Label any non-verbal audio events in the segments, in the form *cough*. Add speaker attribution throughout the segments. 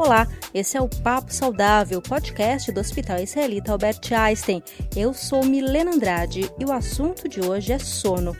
Speaker 1: Olá, esse é o Papo Saudável, podcast do Hospital Israelita Albert Einstein. Eu sou Milena Andrade e o assunto de hoje é sono.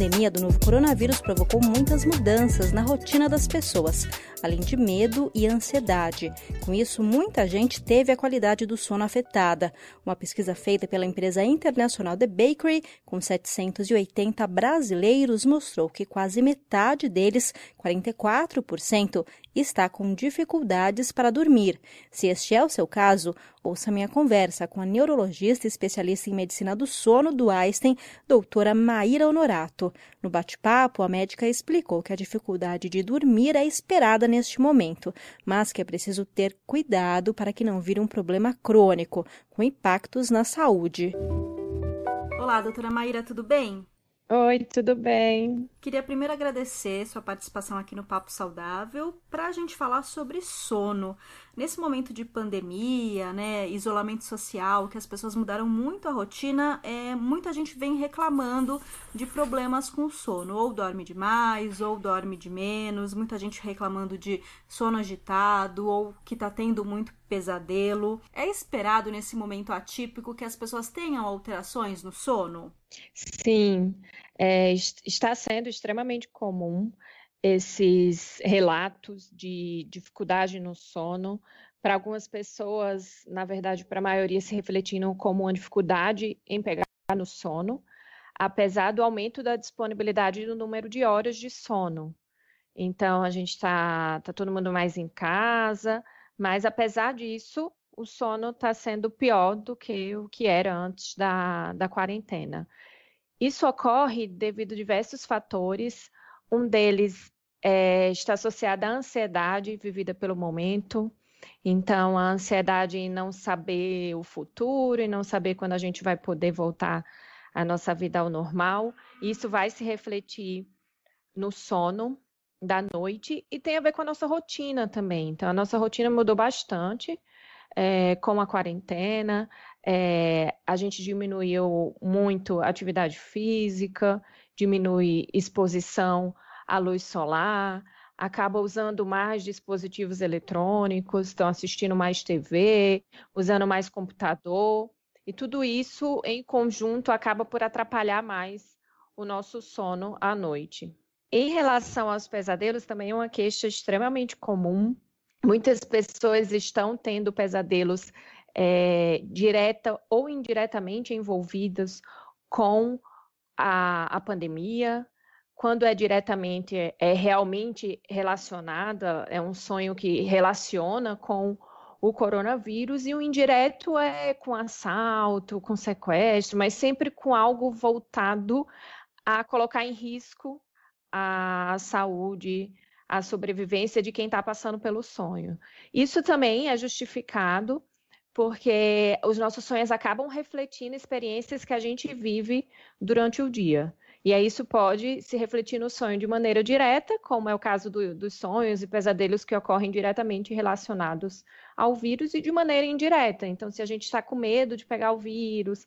Speaker 1: Pandemia do novo coronavírus provocou muitas mudanças na rotina das pessoas, além de medo e ansiedade. Com isso, muita gente teve a qualidade do sono afetada. Uma pesquisa feita pela empresa internacional The Bakery, com 780 brasileiros, mostrou que quase metade deles, 44%, está com dificuldades para dormir. Se este é o seu caso, ouça minha conversa com a neurologista especialista em medicina do sono do Einstein, doutora Maíra Honorato. No bate-papo, a médica explicou que a dificuldade de dormir é esperada neste momento, mas que é preciso ter cuidado para que não vire um problema crônico, com impactos na saúde. Olá, doutora Maíra, tudo bem?
Speaker 2: Oi, tudo bem?
Speaker 1: Queria primeiro agradecer sua participação aqui no Papo Saudável para a gente falar sobre sono. Nesse momento de pandemia, né, isolamento social, que as pessoas mudaram muito a rotina, é, muita gente vem reclamando de problemas com sono. Ou dorme demais, ou dorme de menos, muita gente reclamando de sono agitado, ou que está tendo muito pesadelo. É esperado nesse momento atípico que as pessoas tenham alterações no sono?
Speaker 2: Sim, é, está sendo extremamente comum esses relatos de dificuldade no sono. Para algumas pessoas, na verdade, para a maioria, se refletindo como uma dificuldade em pegar no sono, apesar do aumento da disponibilidade do número de horas de sono. Então, a gente está tá todo mundo mais em casa, mas apesar disso, o sono está sendo pior do que o que era antes da, da quarentena. Isso ocorre devido a diversos fatores. Um deles é, está associado à ansiedade vivida pelo momento. Então, a ansiedade em não saber o futuro e não saber quando a gente vai poder voltar à nossa vida ao normal. Isso vai se refletir no sono da noite e tem a ver com a nossa rotina também. Então, a nossa rotina mudou bastante é, com a quarentena, é, a gente diminuiu muito a atividade física, diminui exposição à luz solar, acaba usando mais dispositivos eletrônicos, estão assistindo mais TV, usando mais computador, e tudo isso em conjunto acaba por atrapalhar mais o nosso sono à noite. Em relação aos pesadelos, também é uma queixa extremamente comum Muitas pessoas estão tendo pesadelos é, direta ou indiretamente envolvidas com a, a pandemia. Quando é diretamente, é, realmente relacionada, é um sonho que relaciona com o coronavírus, e o indireto é com assalto, com sequestro, mas sempre com algo voltado a colocar em risco a saúde a sobrevivência de quem está passando pelo sonho. Isso também é justificado porque os nossos sonhos acabam refletindo experiências que a gente vive durante o dia. E aí isso pode se refletir no sonho de maneira direta, como é o caso do, dos sonhos e pesadelos que ocorrem diretamente relacionados ao vírus, e de maneira indireta. Então, se a gente está com medo de pegar o vírus,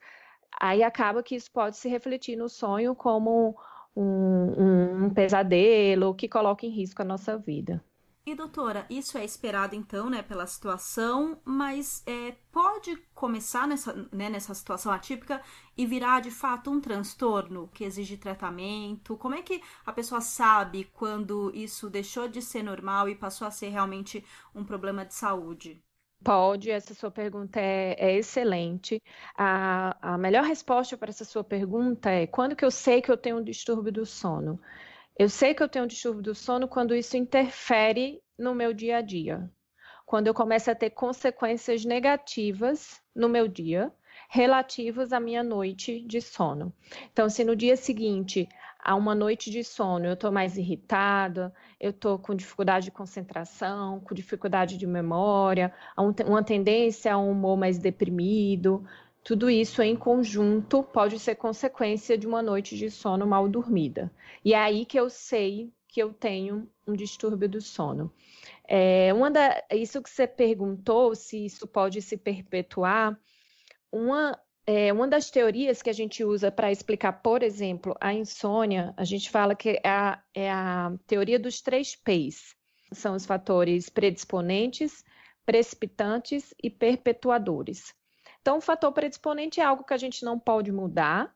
Speaker 2: aí acaba que isso pode se refletir no sonho como um, um, pesadelo que coloca em risco a nossa vida.
Speaker 1: E doutora, isso é esperado então, né, pela situação, mas é, pode começar nessa, né, nessa situação atípica e virar de fato um transtorno que exige tratamento? Como é que a pessoa sabe quando isso deixou de ser normal e passou a ser realmente um problema de saúde?
Speaker 2: Pode, essa sua pergunta é, é excelente. A, a, melhor resposta para essa sua pergunta é: quando que eu sei que eu tenho um distúrbio do sono? Eu sei que eu tenho um distúrbio do sono quando isso interfere no meu dia a dia. Quando eu começo a ter consequências negativas no meu dia, relativas à minha noite de sono. Então, se no dia seguinte a uma noite de sono, eu estou mais irritada, eu estou com dificuldade de concentração, com dificuldade de memória, uma tendência a um humor mais deprimido. Tudo isso em conjunto pode ser consequência de uma noite de sono mal dormida. E é aí que eu sei que eu tenho um distúrbio do sono. É, uma da, isso que você perguntou, se isso pode se perpetuar, uma é, uma das teorias que a gente usa para explicar, por exemplo, a insônia, a gente fala que é a, é a teoria dos três P's. São os fatores predisponentes, precipitantes e perpetuadores. Então, o fator predisponente é algo que a gente não pode mudar,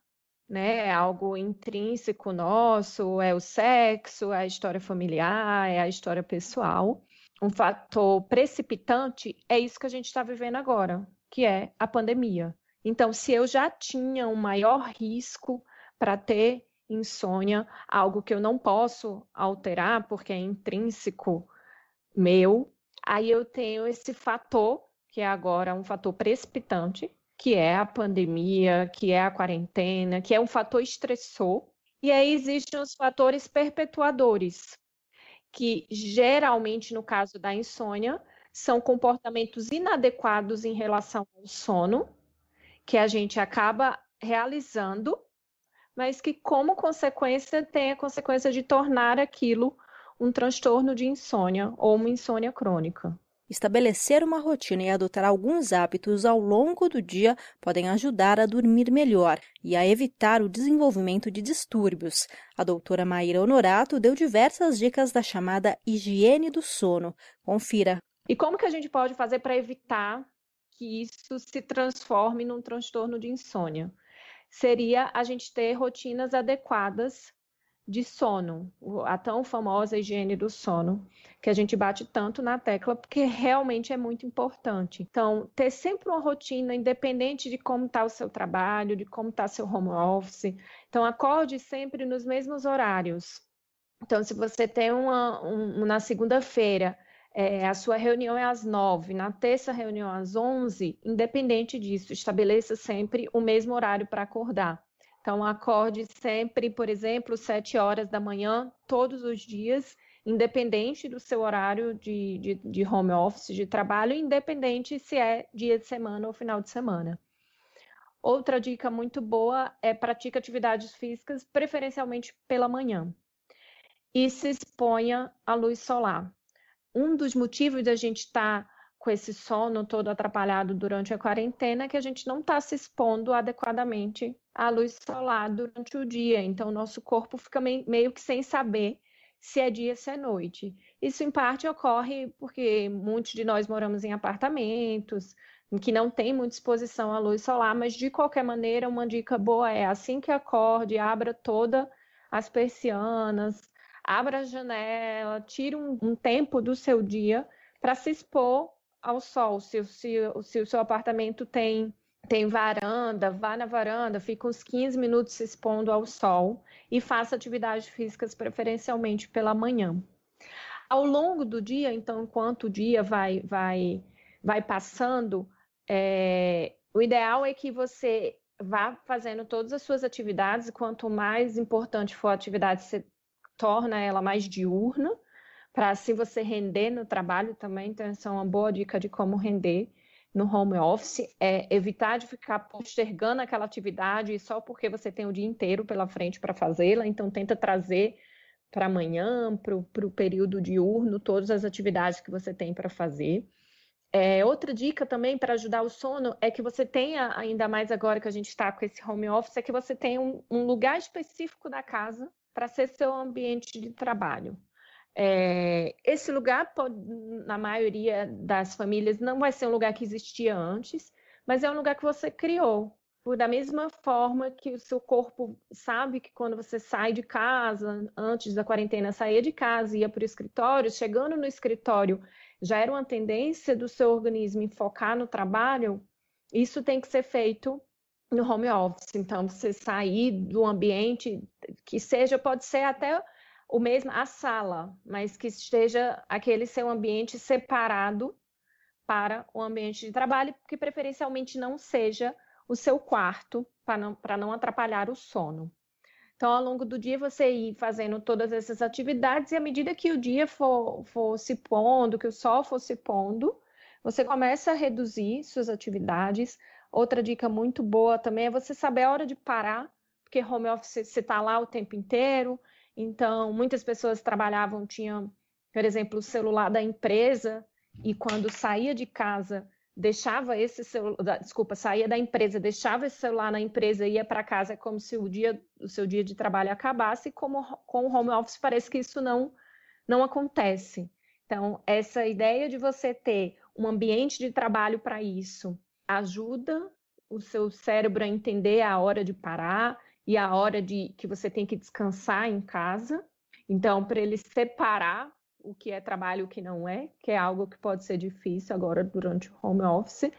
Speaker 2: né? É algo intrínseco nosso, é o sexo, é a história familiar, é a história pessoal. Um fator precipitante é isso que a gente está vivendo agora, que é a pandemia. Então, se eu já tinha um maior risco para ter insônia, algo que eu não posso alterar porque é intrínseco meu, aí eu tenho esse fator, que é agora um fator precipitante, que é a pandemia, que é a quarentena, que é um fator estressor. E aí existem os fatores perpetuadores, que geralmente, no caso da insônia, são comportamentos inadequados em relação ao sono, que a gente acaba realizando, mas que, como consequência, tem a consequência de tornar aquilo um transtorno de insônia ou uma insônia crônica.
Speaker 1: Estabelecer uma rotina e adotar alguns hábitos ao longo do dia podem ajudar a dormir melhor e a evitar o desenvolvimento de distúrbios. A doutora Maíra Honorato deu diversas dicas da chamada higiene do sono. Confira.
Speaker 2: E como que a gente pode fazer para evitar que isso se transforme num transtorno de insônia. Seria a gente ter rotinas adequadas de sono, a tão famosa higiene do sono, que a gente bate tanto na tecla, porque realmente é muito importante. Então, ter sempre uma rotina, independente de como está o seu trabalho, de como está seu home office. Então, acorde sempre nos mesmos horários. Então, se você tem uma, um, na segunda-feira, é, a sua reunião é às nove, na terça reunião às onze, independente disso, estabeleça sempre o mesmo horário para acordar. Então, acorde sempre, por exemplo, sete horas da manhã, todos os dias, independente do seu horário de, de, de home office, de trabalho, independente se é dia de semana ou final de semana. Outra dica muito boa é pratique atividades físicas, preferencialmente pela manhã. E se exponha à luz solar um dos motivos da gente estar tá com esse sono todo atrapalhado durante a quarentena é que a gente não está se expondo adequadamente à luz solar durante o dia. Então, nosso corpo fica meio que sem saber se é dia, se é noite. Isso, em parte, ocorre porque muitos de nós moramos em apartamentos, que não tem muita exposição à luz solar, mas, de qualquer maneira, uma dica boa é assim que acorde, abra todas as persianas, abra a janela, tire um, um tempo do seu dia para se expor ao sol. Se, se, se o seu apartamento tem tem varanda, vá na varanda, fica uns 15 minutos se expondo ao sol e faça atividades físicas preferencialmente pela manhã. Ao longo do dia, então, enquanto o dia vai, vai, vai passando, é, o ideal é que você vá fazendo todas as suas atividades, quanto mais importante for a atividade, torna ela mais diurna, para assim você render no trabalho também. Então, essa é uma boa dica de como render no home office, é evitar de ficar postergando aquela atividade só porque você tem o dia inteiro pela frente para fazê-la. Então, tenta trazer para amanhã, para o período diurno, todas as atividades que você tem para fazer. É, outra dica também para ajudar o sono é que você tenha, ainda mais agora que a gente está com esse home office, é que você tenha um, um lugar específico da casa para ser seu ambiente de trabalho. É, esse lugar, pode, na maioria das famílias, não vai ser um lugar que existia antes, mas é um lugar que você criou. Da mesma forma que o seu corpo sabe que quando você sai de casa, antes da quarentena, saía de casa ia para o escritório, chegando no escritório, já era uma tendência do seu organismo em focar no trabalho, isso tem que ser feito no home office. Então, você sair do ambiente que seja, pode ser até o mesmo, a sala, mas que esteja aquele seu ambiente separado para o ambiente de trabalho, que preferencialmente não seja o seu quarto, para não, não atrapalhar o sono. Então, ao longo do dia, você ir fazendo todas essas atividades, e à medida que o dia for, for se pondo, que o sol for se pondo, você começa a reduzir suas atividades, Outra dica muito boa também é você saber a hora de parar, porque home office você está lá o tempo inteiro. Então, muitas pessoas trabalhavam, tinham, por exemplo, o celular da empresa, e quando saía de casa deixava esse celular, desculpa, saía da empresa, deixava esse celular na empresa e ia para casa, é como se o dia, o seu dia de trabalho acabasse, como com o home office parece que isso não, não acontece. Então, essa ideia de você ter um ambiente de trabalho para isso ajuda o seu cérebro a entender a hora de parar e a hora de que você tem que descansar em casa. Então, para ele separar o que é trabalho e o que não é, que é algo que pode ser difícil agora durante o home office,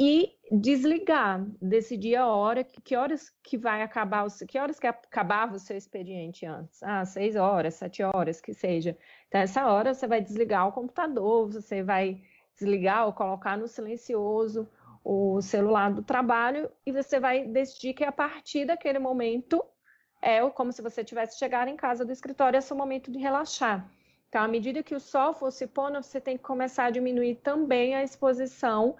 Speaker 2: e desligar, decidir a hora, que, horas que vai acabar, que horas que acabava o seu expediente antes? Ah, seis horas, sete horas, que seja. Então, essa hora você vai desligar o computador, você vai desligar ou colocar no silencioso o celular do trabalho e você vai decidir que a partir daquele momento é como se você tivesse chegado em casa do escritório, é seu momento de relaxar. Então, à medida que o sol for se pondo, você tem que começar a diminuir também a exposição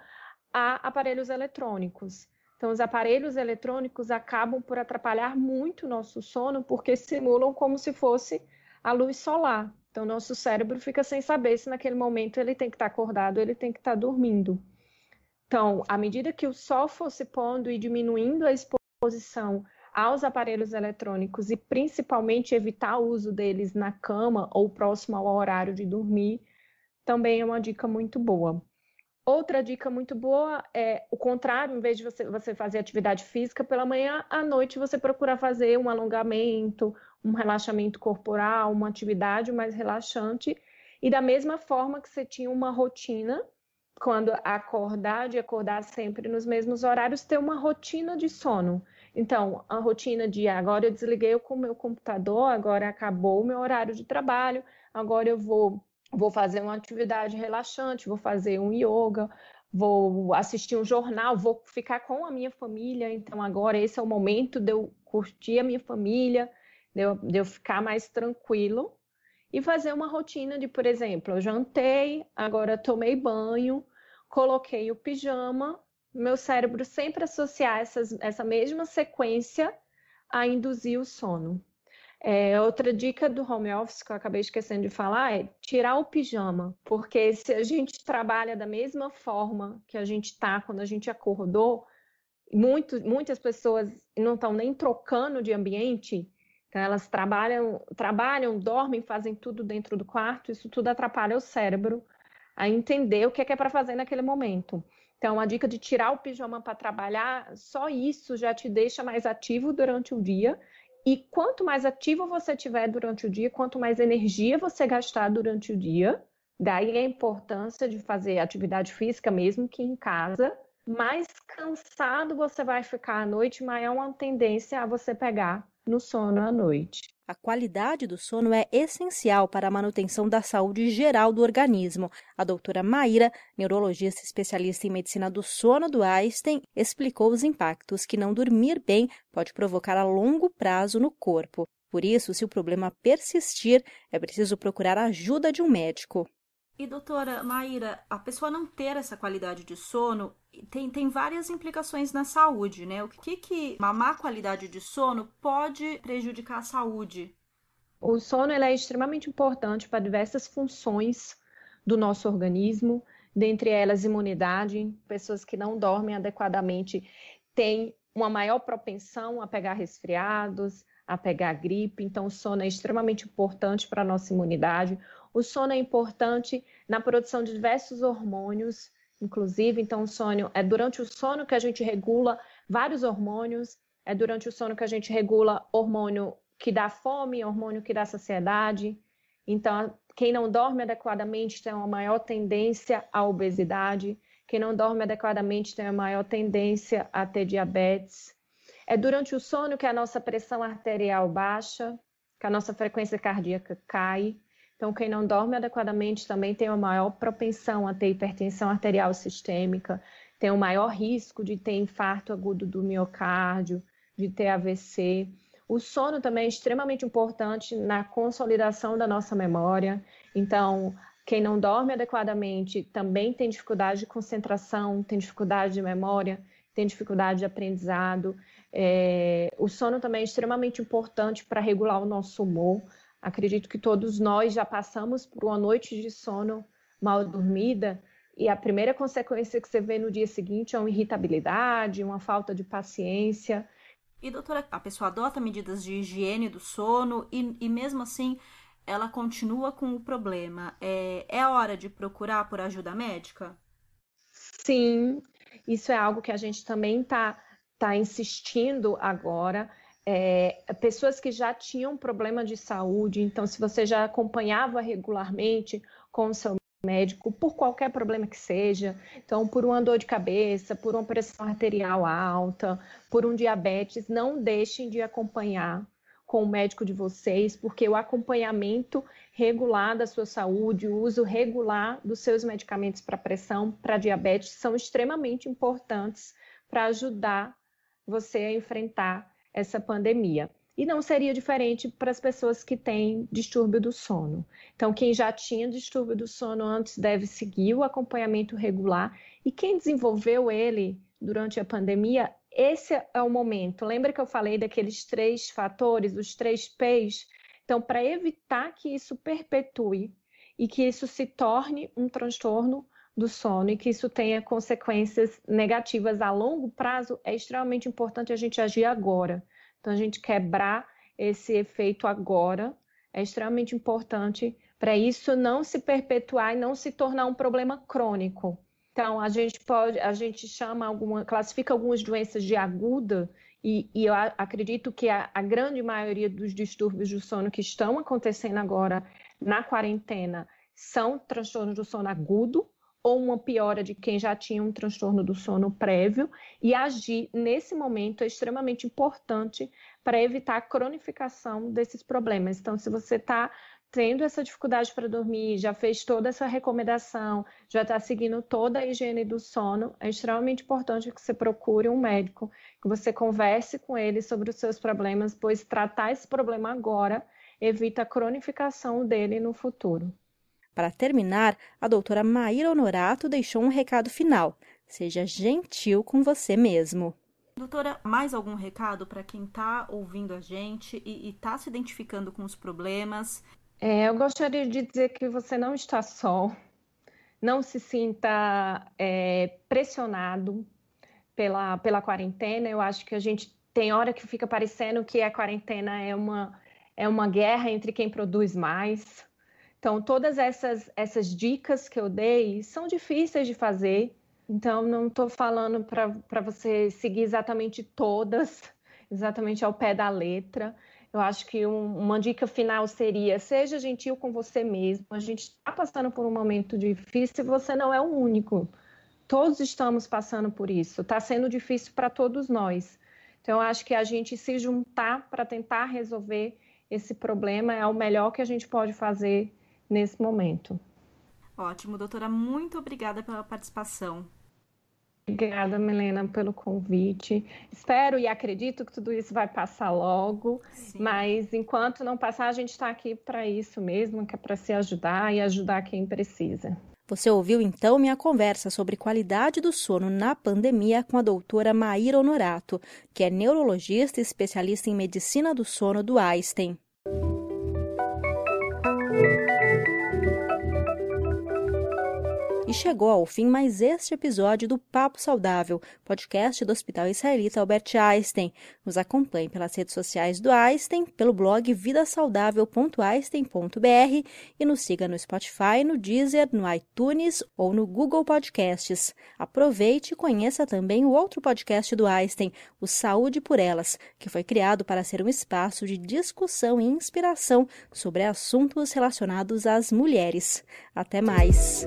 Speaker 2: a aparelhos eletrônicos. Então, os aparelhos eletrônicos acabam por atrapalhar muito o nosso sono, porque simulam como se fosse a luz solar. Então, nosso cérebro fica sem saber se naquele momento ele tem que estar acordado ele tem que estar dormindo. Então, à medida que o sol for se pondo e diminuindo a exposição aos aparelhos eletrônicos e principalmente evitar o uso deles na cama ou próximo ao horário de dormir, também é uma dica muito boa. Outra dica muito boa é o contrário, em vez de você, você fazer atividade física pela manhã, à noite você procura fazer um alongamento, um relaxamento corporal, uma atividade mais relaxante. E da mesma forma que você tinha uma rotina, quando acordar, de acordar sempre nos mesmos horários, ter uma rotina de sono. Então, a rotina de agora eu desliguei o meu computador, agora acabou o meu horário de trabalho, agora eu vou, vou fazer uma atividade relaxante, vou fazer um yoga, vou assistir um jornal, vou ficar com a minha família. Então, agora esse é o momento de eu curtir a minha família, de eu, de eu ficar mais tranquilo e fazer uma rotina de, por exemplo, eu jantei, agora tomei banho, coloquei o pijama meu cérebro sempre associar essas, essa mesma sequência a induzir o sono. É, outra dica do home office que eu acabei esquecendo de falar é tirar o pijama, porque se a gente trabalha da mesma forma que a gente está quando a gente acordou, muito, muitas pessoas não estão nem trocando de ambiente, então elas trabalham, trabalham, dormem, fazem tudo dentro do quarto, isso tudo atrapalha o cérebro a entender o que é, é para fazer naquele momento. Então, a dica de tirar o pijama para trabalhar, só isso já te deixa mais ativo durante o dia. E quanto mais ativo você tiver durante o dia, quanto mais energia você gastar durante o dia, daí a importância de fazer atividade física, mesmo que em casa, mais cansado você vai ficar à noite, maior uma tendência a você pegar no sono à noite.
Speaker 1: A qualidade do sono é essencial para a manutenção da saúde geral do organismo. A doutora Maíra, neurologista especialista em medicina do sono do Einstein, explicou os impactos que não dormir bem pode provocar a longo prazo no corpo. Por isso, se o problema persistir, é preciso procurar a ajuda de um médico.
Speaker 3: E doutora Maíra, a pessoa não ter essa qualidade de sono tem, tem várias implicações na saúde, né? O que, que uma má qualidade de sono pode prejudicar a saúde?
Speaker 2: O sono é extremamente importante para diversas funções do nosso organismo, dentre elas imunidade. Pessoas que não dormem adequadamente têm uma maior propensão a pegar resfriados, a pegar gripe. Então, o sono é extremamente importante para a nossa imunidade. O sono é importante na produção de diversos hormônios, inclusive. Então, o sono é durante o sono que a gente regula vários hormônios. É durante o sono que a gente regula hormônio que dá fome, hormônio que dá saciedade. Então, quem não dorme adequadamente tem uma maior tendência à obesidade. Quem não dorme adequadamente tem uma maior tendência a ter diabetes. É durante o sono que a nossa pressão arterial baixa, que a nossa frequência cardíaca cai. Então, quem não dorme adequadamente também tem uma maior propensão a ter hipertensão arterial sistêmica, tem um maior risco de ter infarto agudo do miocárdio, de ter AVC. O sono também é extremamente importante na consolidação da nossa memória. Então, quem não dorme adequadamente também tem dificuldade de concentração, tem dificuldade de memória, tem dificuldade de aprendizado. É... o sono também é extremamente importante para regular o nosso humor. Acredito que todos nós já passamos por uma noite de sono mal dormida e a primeira consequência que você vê no dia seguinte é uma irritabilidade, uma falta de paciência.
Speaker 3: E doutora, a pessoa adota medidas de higiene do sono e, e mesmo assim ela continua com o problema. É, é hora de procurar por ajuda médica?
Speaker 2: Sim, isso é algo que a gente também está tá insistindo agora. É, pessoas que já tinham problema de saúde, então, se você já acompanhava regularmente com o seu médico por qualquer problema que seja, então por uma dor de cabeça, por uma pressão arterial alta, por um diabetes, não deixem de acompanhar com o médico de vocês, porque o acompanhamento regular da sua saúde, o uso regular dos seus medicamentos para pressão, para diabetes, são extremamente importantes para ajudar você a enfrentar essa pandemia. E não seria diferente para as pessoas que têm distúrbio do sono. Então, quem já tinha distúrbio do sono antes deve seguir o acompanhamento regular, e quem desenvolveu ele durante a pandemia esse é o momento. Lembra que eu falei daqueles três fatores, os três P's? Então, para evitar que isso perpetue e que isso se torne um transtorno do sono e que isso tenha consequências negativas a longo prazo, é extremamente importante a gente agir agora. Então, a gente quebrar esse efeito agora é extremamente importante para isso não se perpetuar e não se tornar um problema crônico. Então, a gente pode, a gente chama alguma, classifica algumas doenças de aguda, e, e eu acredito que a, a, grande maioria dos distúrbios do sono que estão acontecendo agora na quarentena são transtornos do sono agudo, ou uma piora de quem já tinha um transtorno do sono prévio, e agir nesse momento é extremamente importante para evitar a cronificação desses problemas. Então, se você está tendo essa dificuldade para dormir, já fez toda essa recomendação, já está seguindo toda a higiene do sono, é extremamente importante que você procure um médico, que você converse com ele sobre os seus problemas, pois tratar esse problema agora evita a cronificação dele no futuro.
Speaker 1: Para terminar, a doutora Maíra Honorato deixou um recado final. Seja gentil com você mesmo.
Speaker 3: Doutora, mais algum recado para quem está ouvindo a gente e está se identificando com os problemas
Speaker 2: é, eu gostaria de dizer que você não está só, não se sinta é, pressionado pela, pela quarentena. Eu acho que a gente tem hora que fica parecendo que a quarentena é uma, é uma guerra entre quem produz mais. Então, todas essas, essas dicas que eu dei são difíceis de fazer. Então, não estou falando para você seguir exatamente todas, *laughs* exatamente ao pé da letra. Eu acho que um, uma dica final seria: seja gentil com você mesmo. A gente está passando por um momento difícil e você não é o único. Todos estamos passando por isso. Está sendo difícil para todos nós. Então, eu acho que a gente se juntar para tentar resolver esse problema é o melhor que a gente pode fazer nesse momento.
Speaker 3: Ótimo, doutora. Muito obrigada pela participação.
Speaker 2: Obrigada, Milena, pelo convite. Espero e acredito que tudo isso vai passar logo, Sim. mas enquanto não passar, a gente está aqui para isso mesmo, que é para se ajudar e ajudar quem precisa.
Speaker 1: Você ouviu então minha conversa sobre qualidade do sono na pandemia com a doutora Maíra Honorato, que é neurologista e especialista em medicina do sono do Einstein. Chegou ao fim mais este episódio do Papo Saudável, podcast do Hospital Israelita Albert Einstein. Nos acompanhe pelas redes sociais do Einstein, pelo blog vidasaudável.einstein.br e nos siga no Spotify, no Deezer, no iTunes ou no Google Podcasts. Aproveite e conheça também o outro podcast do Einstein, o Saúde por Elas, que foi criado para ser um espaço de discussão e inspiração sobre assuntos relacionados às mulheres. Até mais!